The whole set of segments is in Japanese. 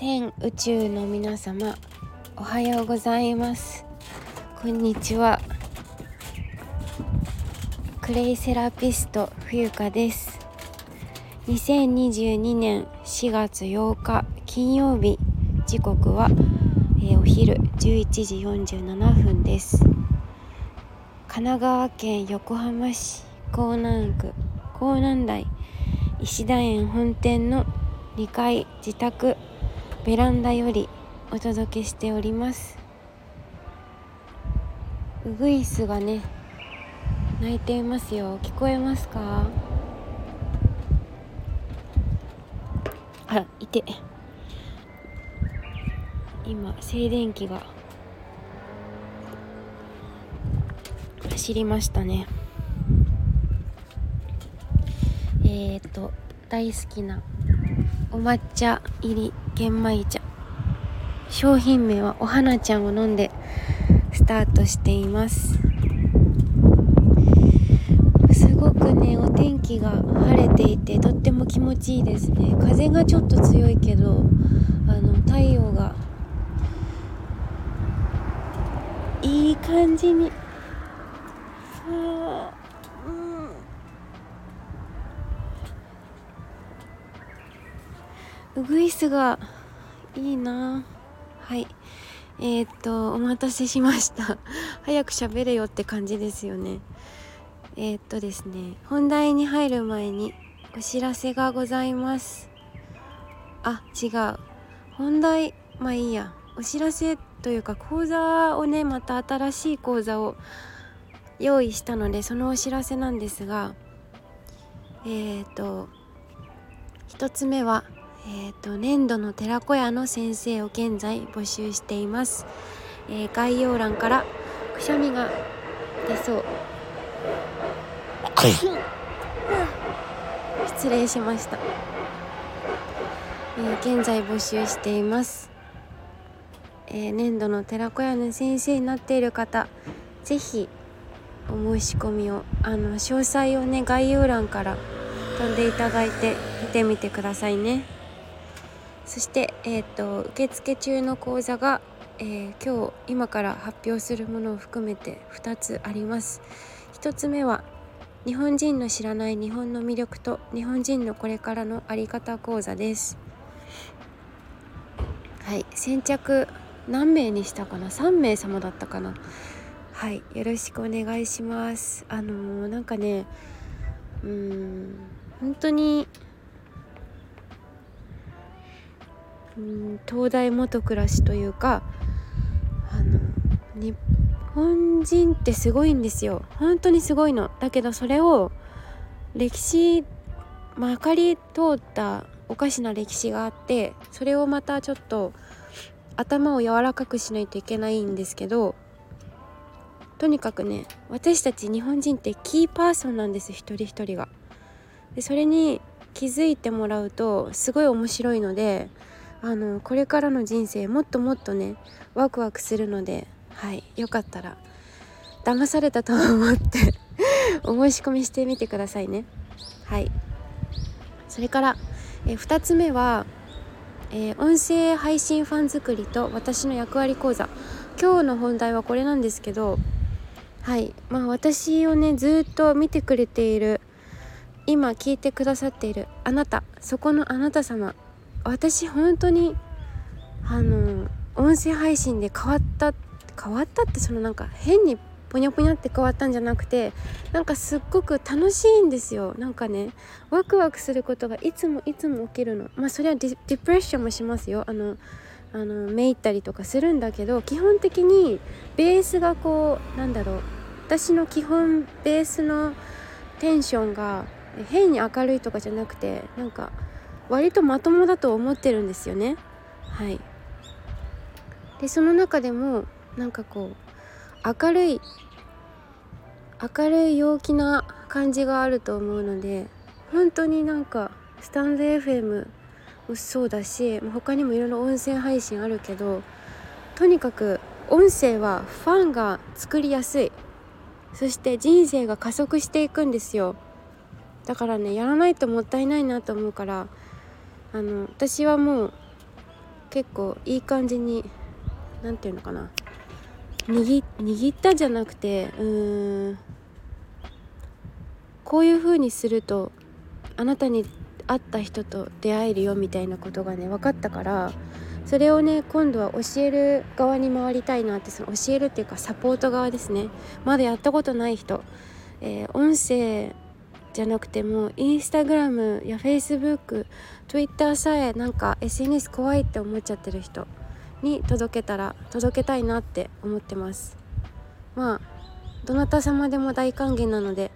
全宇宙の皆様おはようございます。こんにちは。クレイセラピスト冬香です。2022年4月8日金曜日。時刻は、えー、お昼11時47分です。神奈川県横浜市港南区港南台石田園本店の2階自宅。ベランダよりお届けしております。ウグイスがね鳴いていますよ。聞こえますか？あらいて。今静電気が。走りましたね。えっ、ー、と大好きなお抹茶入り。玄米茶。商品名はお花ちゃんを飲んでスタートしています。すごくねお天気が晴れていてとっても気持ちいいですね。風がちょっと強いけどあの太陽がいい感じにウグイスがいいな。はい。えー、っとお待たせしました。早く喋れよって感じですよね。えー、っとですね。本題に入る前にお知らせがございます。あ違う。本題まあいいや。お知らせというか講座をねまた新しい講座を用意したのでそのお知らせなんですがえっ、と1つ目はえーと、粘土の寺子屋の先生を現在募集しています、えー、概要欄からくしゃみが出そう。失礼しました、えー、現在募集しています、えー、粘土の寺子屋の先生になっている方是非お申し込みをあの詳細をね概要欄から飛んでいただいて見てみてくださいね。そして、えーと、受付中の講座が、えー、今日今から発表するものを含めて2つあります。1つ目は日本人の知らない日本の魅力と日本人のこれからのあり方講座です。はい先着何名にしたかな？3名様だったかな？はいよろしくお願いします。あのー、なんかねうん本当にうん東大元暮らしというかあの日本人ってすごいんですよ本当にすごいのだけどそれを歴史まかり通ったおかしな歴史があってそれをまたちょっと頭を柔らかくしないといけないんですけどとにかくね私たち日本人ってキーパーソンなんです一人一人が。でそれに気づいてもらうとすごい面白いのであのこれからの人生もっともっとねワクワクするのではいよかったら騙されたと思ってお申し込みしてみてくださいね。はい。それからえ2つ目は、えー、音声配信ファン作りと私の役割講座。今日の本題はこれなんですけどはいまあ私をねずっと見てくれている今聞いてくださっているあなたそこのあなた様私本当にあの音声配信で変わった変わったってそのなんか変にぽにゃぽにゃって変わったんじゃなくてなんかすっごく楽しいんですよ。なんかねワクワクすることがいつもいつも起きるの。まあそれはディプレッションもしますよ。あのあのめいったりとかするんだけど基本的にベースがこうなんだろう。私の基本ベースのテンションが変に明るいとかじゃなくてなんか割とまともだと思ってるんですよね。はい。でその中でもなんかこう明るい明るい陽気な感じがあると思うので本当になんかスタンド FM もそうだし他にもいろいろ音声配信あるけどとにかく音声はファンが作りやすい。そして人生が加速していくんですよ。だからねやらないともったいないなと思うからあの私はもう結構いい感じに何て言うのかな。握握ったじゃなくてうーんこういう風にするとあなたに会った人と出会えるよみたいなことがね分かったからそれをね今度は教える側に回りたいなってその教えるっていうかサポート側ですね。まだやったことない人、えー、音声じゃなくてもインスタグラムやフェイスブック Twitter さえなんか SNS 怖いって思っちゃってる人に届けたら届けたいなって思ってます。まあどなた様でも大歓迎なので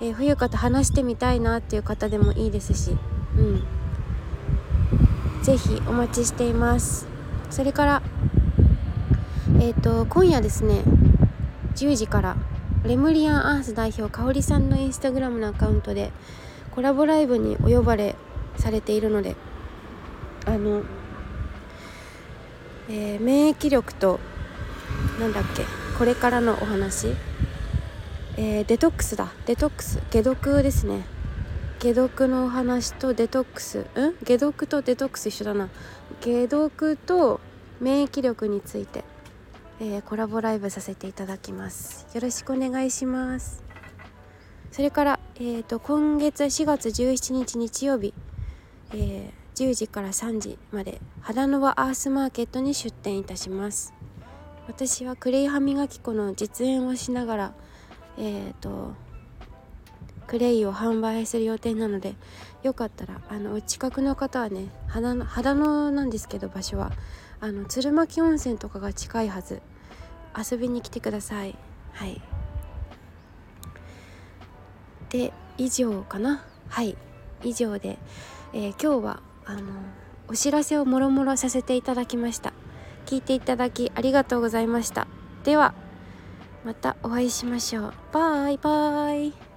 えー、冬香と話してみたいなっていう方でもいいですしうん。是非お待ちしています。それからえっ、ー、と今夜ですね10時からレムリアンアース代表香里さんのインスタグラムのアカウントでコラボライブにお呼ばれされているのであの、えー、免疫力となんだっけこれからのお話。えー、デトックスだ。デトックス。解毒ですね。解毒のお話とデトックス。うん？解毒とデトックス一緒だな。解毒と免疫力について、えー、コラボライブさせていただきます。よろしくお願いします。それから、えーと、今月4月17日日曜日、えー、10時から3時まで肌の輪アースマーケットに出店いたします。私はクレイ歯磨き粉の実演をしながらえーと、クレイを販売する予定なのでよかったらあのお近くの方はね肌の肌のなんですけど場所はあの鶴巻温泉とかが近いはず。遊びに来てください。はい。で以上かな？はい。以上で、えー、今日はあのお知らせをもろもろさせていただきました。聞いていただきありがとうございました。ではまたお会いしましょう。バイバイ。